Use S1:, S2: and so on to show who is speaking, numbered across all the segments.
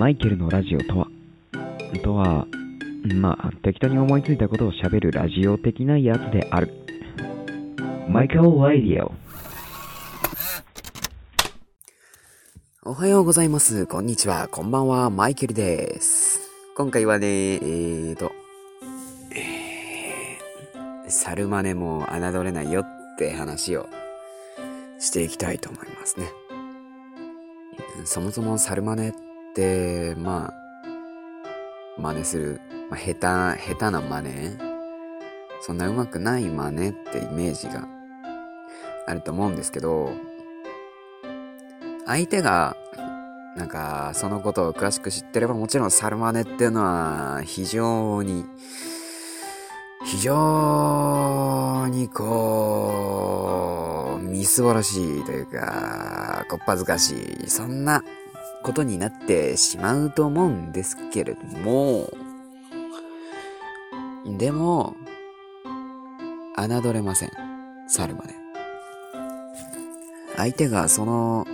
S1: マイケルのラジオとはとは、まあ、適当に思いついたことを喋るラジオ的なやつである。マイケル・ラディオ。
S2: おはようございます。こんにちは。こんばんは。マイケルです。今回はね、えーと、えー、サルマネも侮れないよって話をしていきたいと思いますね。そもそもサルマネって、まあ、真似する、まあ、下手、下手な真似？そんな上手くない真似ってイメージがあると思うんですけど、相手が、なんか、そのことを詳しく知ってれば、もちろんサルマネっていうのは、非常に、非常にこう、みすぼらしいというか、こっぱずかしい、そんなことになってしまうと思うんですけれども、でも、侮れません。サルマネ。相手がその、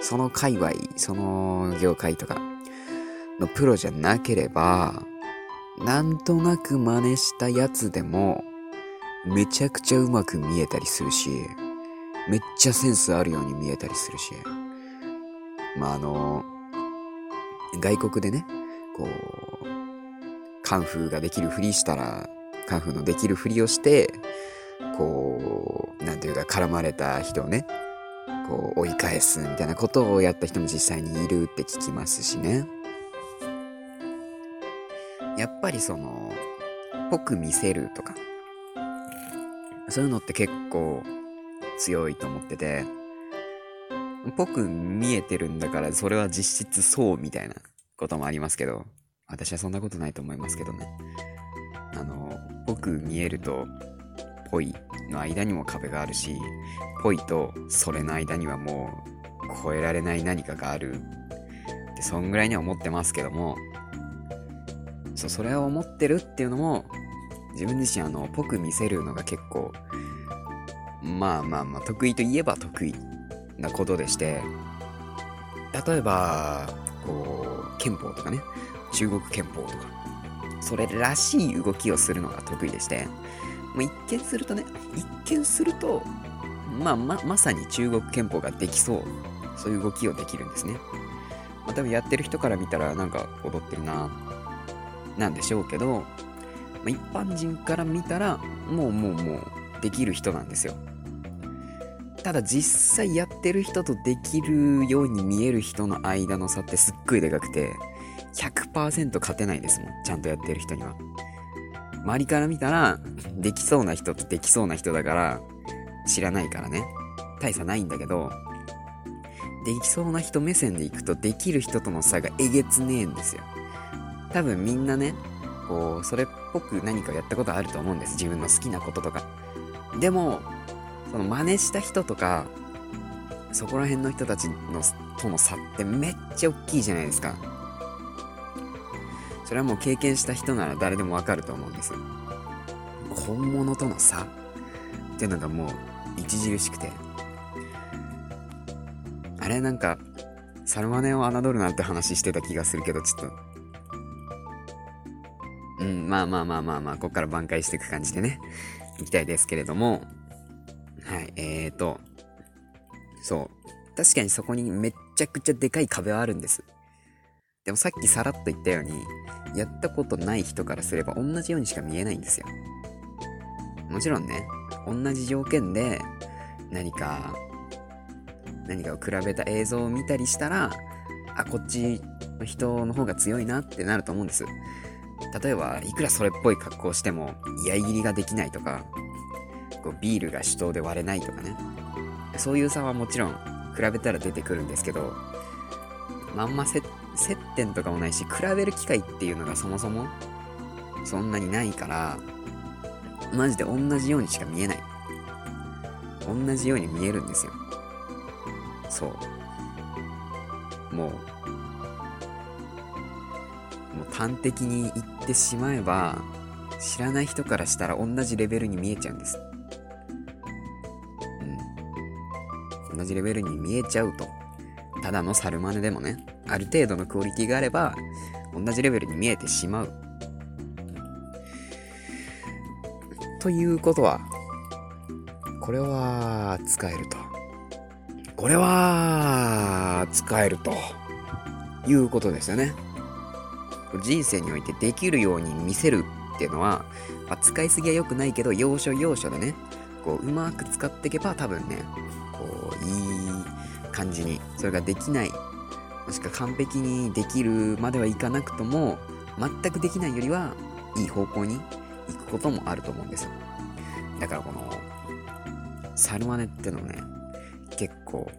S2: その界隈、その業界とかのプロじゃなければ、なんとなく真似したやつでも、めちゃくちゃうまく見えたりするし、めっちゃセンスあるように見えたりするし、まあ、あの、外国でね、こう、カンフーができるふりしたら、カンフーのできるふりをして、こう、なんていうか絡まれた人をね、こう追い返すみたいなことをやった人も実際にいるって聞きますしね。やっぱりその、ぽく見せるとか、そういうのって結構強いと思ってて、ぽく見えてるんだからそれは実質そうみたいなこともありますけど、私はそんなことないと思いますけどね。あの、ぽく見えると、ぽいの間にも壁があるし、ぽいとそれの間にはもう超えられない何かがあるってそんぐらいには思ってますけどもそうそれを思ってるっていうのも自分自身あのぽく見せるのが結構まあまあまあ得意といえば得意なことでして例えばこう憲法とかね中国憲法とかそれらしい動きをするのが得意でしてもう一見するとね一見するとまあ、ま、まさに中国憲法ができそう。そういう動きをできるんですね。まあ、多分やってる人から見たらなんか踊ってるな、なんでしょうけど、まあ、一般人から見たらもうもうもうできる人なんですよ。ただ実際やってる人とできるように見える人の間の差ってすっごいでかくて、100%勝てないですもん。ちゃんとやってる人には。周りから見たら、できそうな人とできそうな人だから、知らないからね。大差ないんだけど、できそうな人目線でいくと、できる人との差がえげつねえんですよ。多分みんなね、こう、それっぽく何かやったことあると思うんです。自分の好きなこととか。でも、その真似した人とか、そこら辺の人たちのとの差ってめっちゃ大きいじゃないですか。それはもう経験した人なら誰でもわかると思うんです。本物との差っていうのがもう著しくて。あれなんか、サルマネを侮るなんて話してた気がするけど、ちょっと。うん、まあまあまあまあまあ、ここから挽回していく感じでね、いきたいですけれども、はい、えーと、そう。確かにそこにめっちゃくちゃでかい壁はあるんです。でもさっきさらっと言ったように、やったことない人からすれば同じようにしか見えないんですよ。もちろんね、同じ条件で何か、何かを比べた映像を見たりしたら、あ、こっちの人の方が強いなってなると思うんです。例えば、いくらそれっぽい格好をしても、居合切りができないとか、こうビールが手刀で割れないとかね。そういう差はもちろん、比べたら出てくるんですけど、まんま接点とかもないし、比べる機会っていうのがそもそも、そんなにないから、マジで同じようにしか見えない。同じように見えるんですよ。そう。もう、もう端的に言ってしまえば、知らない人からしたら同じレベルに見えちゃうんです。同じレベルに見えちゃうと。ただのサルマネでもね、ある程度のクオリティがあれば、同じレベルに見えてしまう。ということは、これは使えると。これは使えるということですよね。人生においてできるように見せるっていうのは、まあ、使いすぎは良くないけど、要所要所でね、こう、うまく使っていけば多分ね、こ、いい感じに、それができない、もしくは完璧にできるまではいかなくとも、全くできないよりは、いい方向に行くこともあると思うんですよ。だからこの、サルマネってのね、結構、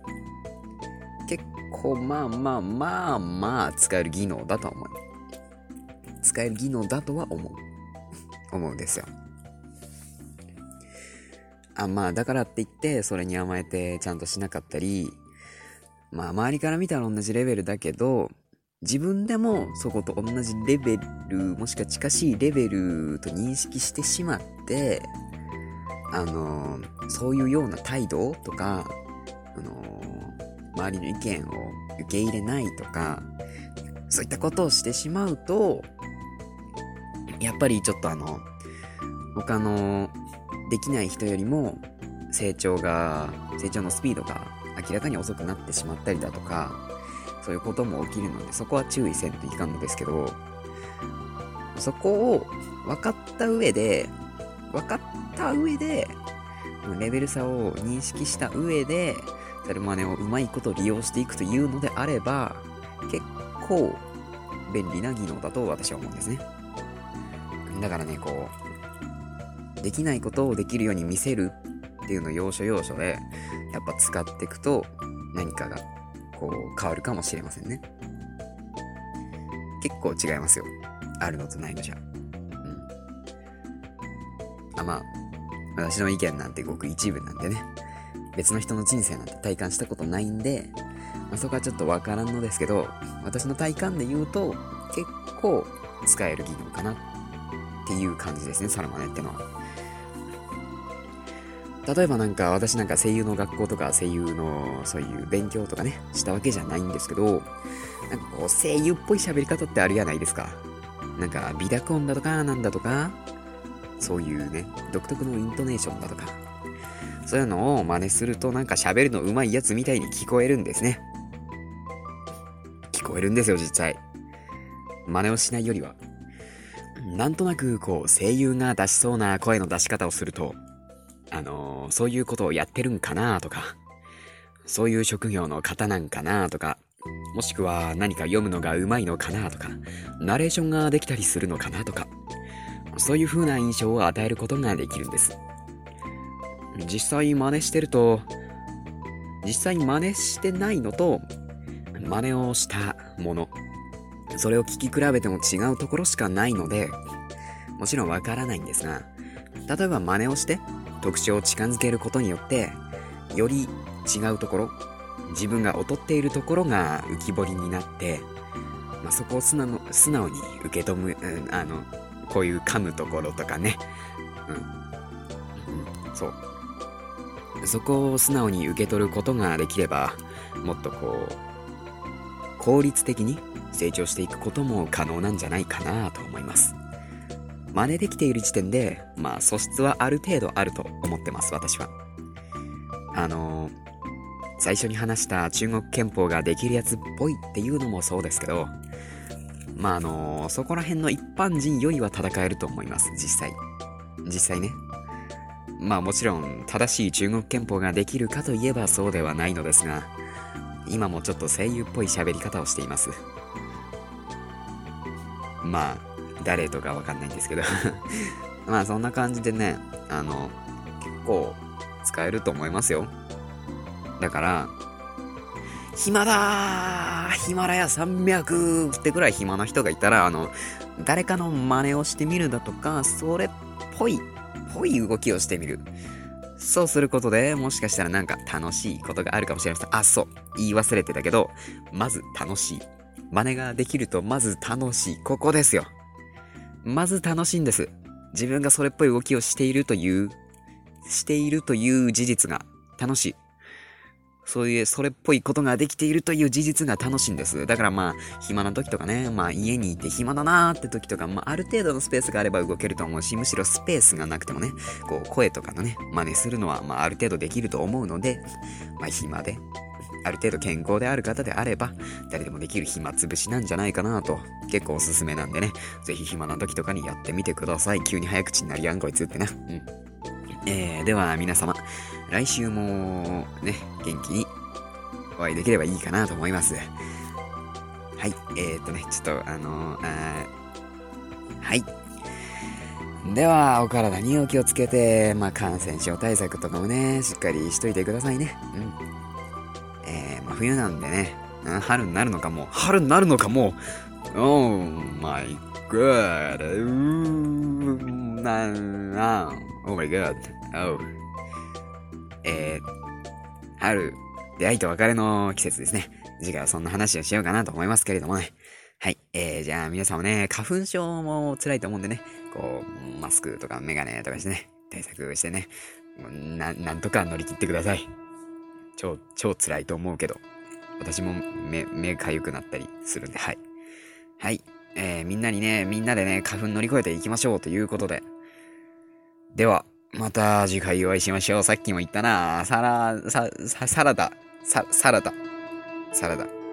S2: 結構まあまあまあまあ使える技能だと思う。使える技能だとは思う。思うんですよ。あ、まあだからって言って、それに甘えてちゃんとしなかったり、まあ周りから見たら同じレベルだけど、自分でもそこと同じレベル、もしくは近しいレベルと認識してしまって、あのそういうような態度とか、あの周りの意見を受け入れないとか、そういったことをしてしまうと、やっぱりちょっとあの、他のできない人よりも成長が、成長のスピードが明らかに遅くなってしまったりだとか、そういうことも起きるので、そこは注意せんといかんのですけど、そこを分かった上で、分かった上で、レベル差を認識した上で、サルマネをうまいこと利用していくというのであれば、結構便利な技能だと私は思うんですね。だからね、こう、できないことをできるように見せるっていうのを要所要所で、やっぱ使っていくと何かがこう変わるかもしれませんね。結構違いますよ。あるのとないのじゃ。うん。あ、まあ、私の意見なんてごく一部なんでね。別の人の人生なんて体感したことないんで、まあ、そこはちょっとわからんのですけど、私の体感で言うと、結構使える技能かなっていう感じですね、サラマネってのは。例えばなんか私なんか声優の学校とか声優のそういう勉強とかね、したわけじゃないんですけど、なんかこう声優っぽい喋り方ってあるじゃないですか。なんか微濁音だとかなんだとか、そういうね、独特のイントネーションだとか、そういうのを真似するとなんか喋るの上手いやつみたいに聞こえるんですね。聞こえるんですよ、実際。真似をしないよりは。なんとなくこう声優が出しそうな声の出し方をすると、あのー、そういうことをやってるんかなとか、そういう職業の方なんかなとか、もしくは何か読むのが上手いのかなとか、ナレーションができたりするのかなとか、そういう風な印象を与えることができるんです。実際真似してると、実際真似してないのと、真似をしたもの、それを聞き比べても違うところしかないので、もちろんわからないんですが、例えば真似をして特徴を近づけることによって、より違うところ、自分が劣っているところが浮き彫りになって、まあ、そこを素直素直に受け止む、うん、あの、こういう噛むところとかね、うん、うん、そう。そこを素直に受け取ることができれば、もっとこう、効率的に成長していくことも可能なんじゃないかなと思います。真似できている時点で、まあ素質はある程度あると思ってます、私は。あのー、最初に話した中国憲法ができるやつっぽいっていうのもそうですけど、まああのー、そこら辺の一般人よりは戦えると思います、実際。実際ね。まあもちろん正しい中国憲法ができるかといえばそうではないのですが、今もちょっと声優っぽい喋り方をしています。まあ、誰とかわかんないんですけど まあそんな感じでね、あの、結構使えると思いますよ。だから、暇だーヒマラヤ山脈ってくらい暇な人がいたら、あの、誰かの真似をしてみるだとか、それっぽい、ぽい動きをしてみる。そうすることで、もしかしたらなんか楽しいことがあるかもしれません。あ、そう。言い忘れてたけど、まず楽しい。真似ができるとまず楽しい。ここですよ。まず楽しいんです。自分がそれっぽい動きをしているという、しているという事実が楽しい。そういう、それっぽいことができているという事実が楽しいんです。だからまあ、暇な時とかね、まあ家にいて暇だなーって時とか、まあある程度のスペースがあれば動けると思うし、むしろスペースがなくてもね、こう声とかのね、真似するのはまあある程度できると思うので、まあ暇で、ある程度健康である方であれば、誰でもできる暇つぶしなんじゃないかなと、結構おすすめなんでね、ぜひ暇な時とかにやってみてください。急に早口になりやんこいつってな。うん。えー、では皆様、来週もね、元気にお会いできればいいかなと思います。はい、えー、とね、ちょっと、あのー、あはい。では、お体にお気をつけて、まあ、感染症対策とかもね、しっかりしといてくださいね。うん。冬なんでね、春になるのかも。春になるのかも。Oh my god. うーな、な、oh my god. Oh. えー、春出会いと別れの季節ですね。次回はそんな話をしようかなと思いますけれどもね。はい。えー、じゃあ皆さんもね、花粉症も辛いと思うんでね、こう、マスクとかメガネとかしてね、対策してね、な、なんとか乗り切ってください。超、超辛いと思うけど、私も目、目かゆくなったりするんで、はい。はい。えー、みんなにね、みんなでね、花粉乗り越えていきましょうということで。では、また次回お会いしましょう。さっきも言ったなサラ、サ、サラダ。ササラダ。サラダ。